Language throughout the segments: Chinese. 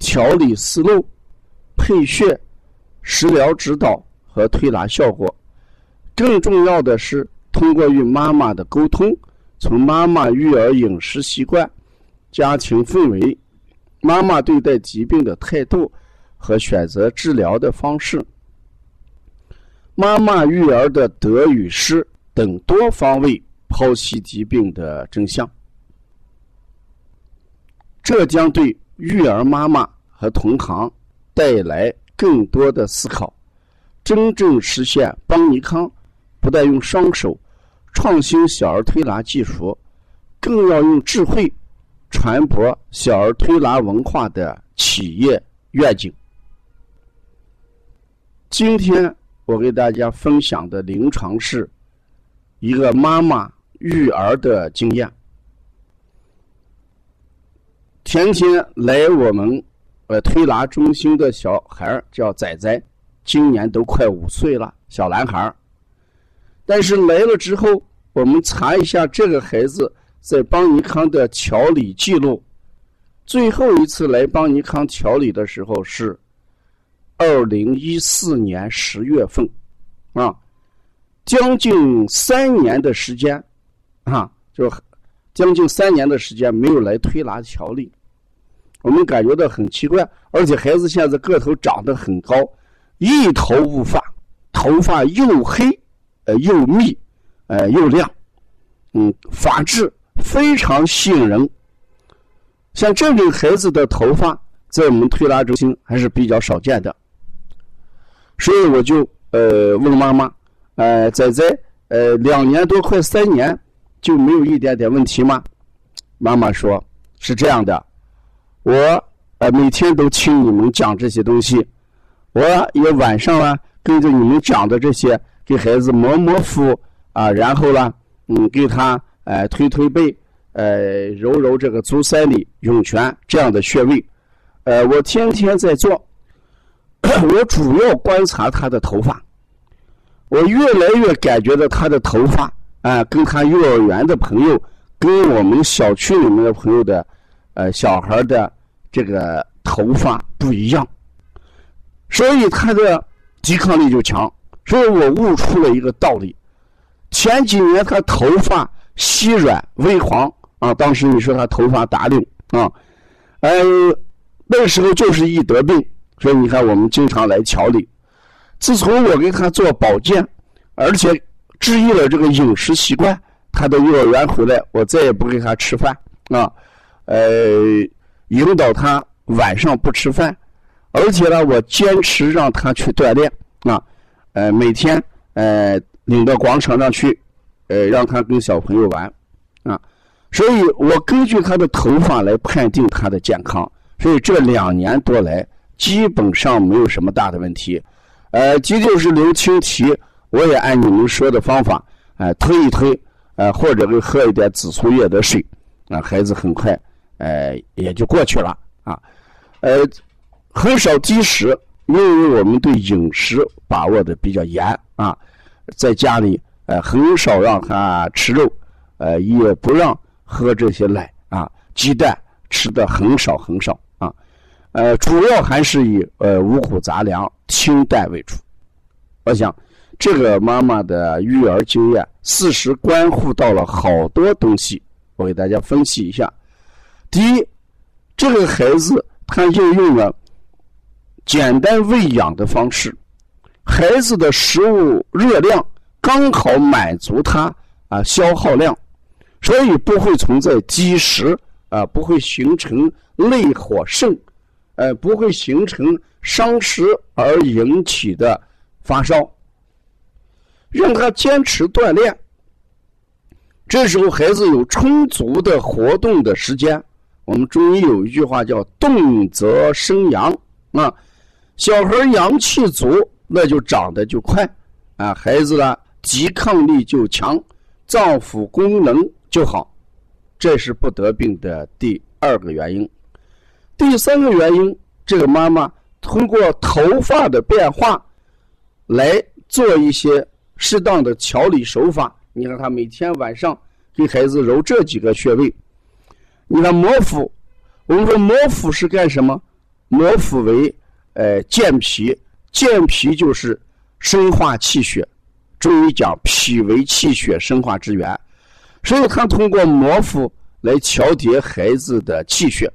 调理思路、配穴、食疗指导和推拿效果，更重要的是通过与妈妈的沟通，从妈妈育儿饮食习惯、家庭氛围、妈妈对待疾病的态度和选择治疗的方式、妈妈育儿的得与失等多方位剖析疾病的真相，这将对。育儿妈妈和同行带来更多的思考，真正实现邦尼康不但用双手创新小儿推拿技术，更要用智慧传播小儿推拿文化的企业愿景。今天我给大家分享的临床是一个妈妈育儿的经验。前天来我们呃推拿中心的小孩叫仔仔，今年都快五岁了，小男孩但是来了之后，我们查一下这个孩子在邦尼康的调理记录，最后一次来邦尼康调理的时候是二零一四年十月份，啊，将近三年的时间，啊，就将近三年的时间没有来推拿调理。我们感觉到很奇怪，而且孩子现在个头长得很高，一头乌发，头发又黑，呃又密，呃又亮，嗯，发质非常吸引人。像这种孩子的头发，在我们推拿中心还是比较少见的，所以我就呃问妈妈，呃仔仔，呃两年多快三年就没有一点点问题吗？妈妈说是这样的。我呃每天都听你们讲这些东西，我也晚上啊跟着你们讲的这些，给孩子摸摸腹啊，然后呢，嗯，给他呃推推背，呃揉揉这个足三里、涌泉这样的穴位，呃，我天天在做。我主要观察他的头发，我越来越感觉到他的头发啊，跟他幼儿园的朋友，跟我们小区里面的朋友的。呃，小孩的这个头发不一样，所以他的抵抗力就强。所以我悟出了一个道理：前几年他头发稀软微黄啊，当时你说他头发打绺啊，呃，那时候就是易得病。所以你看，我们经常来调理。自从我给他做保健，而且治愈了这个饮食习惯，他的幼儿园回来，我再也不给他吃饭啊。呃，引导他晚上不吃饭，而且呢，我坚持让他去锻炼啊，呃，每天呃领到广场上去，呃，让他跟小朋友玩啊，所以我根据他的头发来判定他的健康，所以这两年多来基本上没有什么大的问题，呃，急救是刘青提，我也按你们说的方法，呃，推一推，呃，或者给喝一点紫苏叶的水，啊，孩子很快。呃，也就过去了啊，呃，很少积食，因为我们对饮食把握的比较严啊，在家里呃很少让他吃肉，呃也不让喝这些奶啊，鸡蛋吃的很少很少啊，呃主要还是以呃五谷杂粮清淡为主。我想这个妈妈的育儿经验，事实关乎到了好多东西，我给大家分析一下。第一，这个孩子他就用了简单喂养的方式，孩子的食物热量刚好满足他啊消耗量，所以不会存在积食啊，不会形成内火盛，呃，不会形成伤食而引起的发烧。让他坚持锻炼，这时候孩子有充足的活动的时间。我们中医有一句话叫“动则生阳”，啊，小孩阳气足，那就长得就快啊，孩子呢抵抗力就强，脏腑功能就好，这是不得病的第二个原因。第三个原因，这个妈妈通过头发的变化来做一些适当的调理手法。你看，她每天晚上给孩子揉这几个穴位。你看摩腹，我们说摩腹是干什么？摩腹为呃健脾，健脾就是生化气血。中医讲脾为气血生化之源，所以他通过摩腹来调节孩子的气血。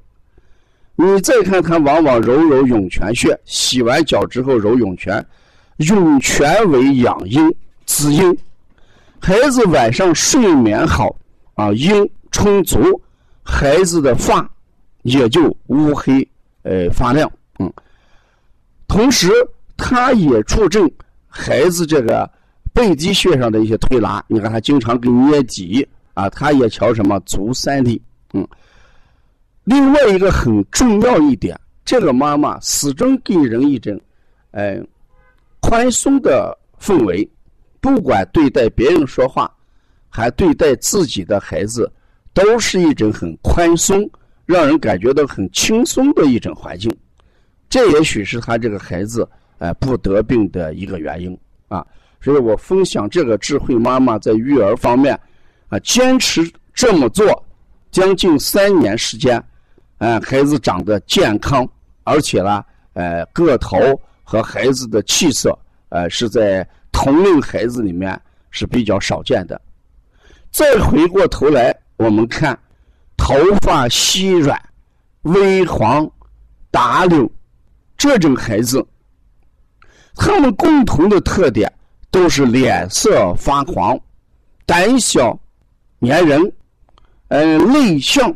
你再看他往往揉揉涌泉穴，洗完脚之后揉涌泉，涌泉为养阴滋阴，孩子晚上睡眠好啊，阴充足。孩子的发也就乌黑，呃，发亮，嗯。同时，它也促进孩子这个背肌穴上的一些推拿。你看，他经常给捏脊啊，他也调什么足三里，嗯。另外一个很重要一点，这个妈妈始终给人一种，哎，宽松的氛围，不管对待别人说话，还对待自己的孩子。都是一种很宽松，让人感觉到很轻松的一种环境，这也许是他这个孩子哎不得病的一个原因啊。所以我分享这个智慧妈妈在育儿方面啊，坚持这么做将近三年时间，嗯，孩子长得健康，而且呢，呃，个头和孩子的气色，呃，是在同龄孩子里面是比较少见的。再回过头来。我们看，头发稀软、微黄、打绺这种孩子，他们共同的特点都是脸色发黄、胆小、粘人、嗯内向、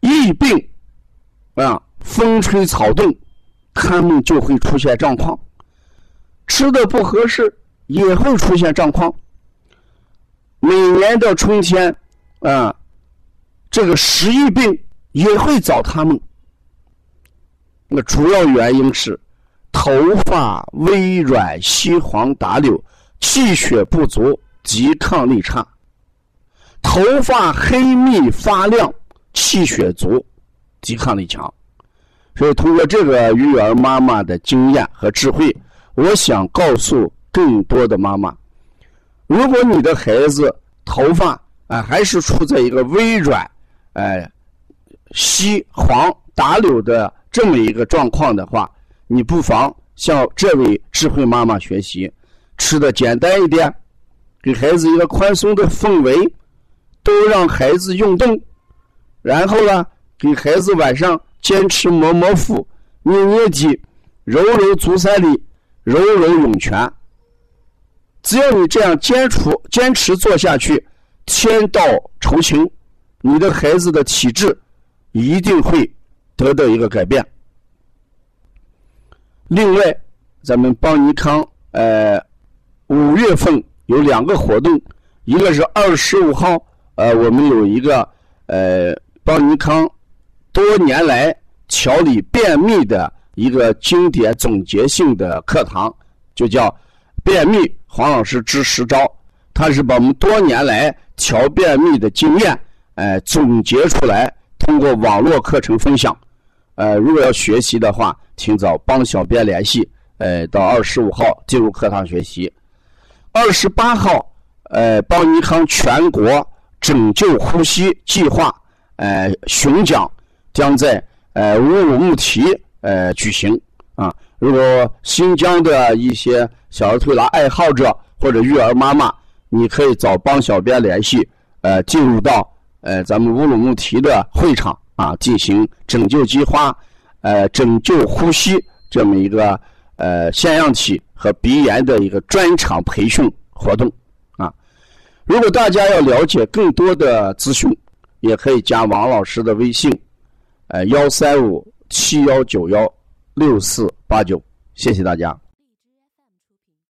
易病啊，风吹草动，他们就会出现状况。吃的不合适，也会出现状况。每年的春天，啊，这个食疫病也会找他们。那主要原因是头发微软、稀黄、打绺，气血不足，抵抗力差；头发黑密发亮，气血足，抵抗力强。所以，通过这个育儿妈妈的经验和智慧，我想告诉更多的妈妈。如果你的孩子头发啊还是处在一个微软、哎稀黄、打绺的这么一个状况的话，你不妨向这位智慧妈妈学习，吃的简单一点，给孩子一个宽松的氛围，多让孩子运动，然后呢，给孩子晚上坚持摸摸腹、捏捏脊、揉揉足三里、揉揉涌泉。只要你这样坚持坚持做下去，天道酬勤，你的孩子的体质一定会得到一个改变。另外，咱们邦尼康呃五月份有两个活动，一个是二十五号，呃，我们有一个呃邦尼康多年来调理便秘的一个经典总结性的课堂，就叫。便秘，黄老师支十招，他是把我们多年来调便秘的经验，哎，总结出来，通过网络课程分享。呃，如果要学习的话，请找帮小编联系，呃，到二十五号进入课堂学习。二十八号，呃，邦尼康全国拯救呼吸计划，呃，巡讲将在呃乌鲁木齐呃举行啊。如果新疆的一些小儿推拿爱好者或者育儿妈妈，你可以找帮小编联系，呃，进入到呃咱们乌鲁木齐的会场啊，进行拯救菊花，呃，拯救呼吸这么一个呃腺样体和鼻炎的一个专场培训活动啊。如果大家要了解更多的资讯，也可以加王老师的微信，呃，幺三五七幺九幺六四。八九，谢谢大家。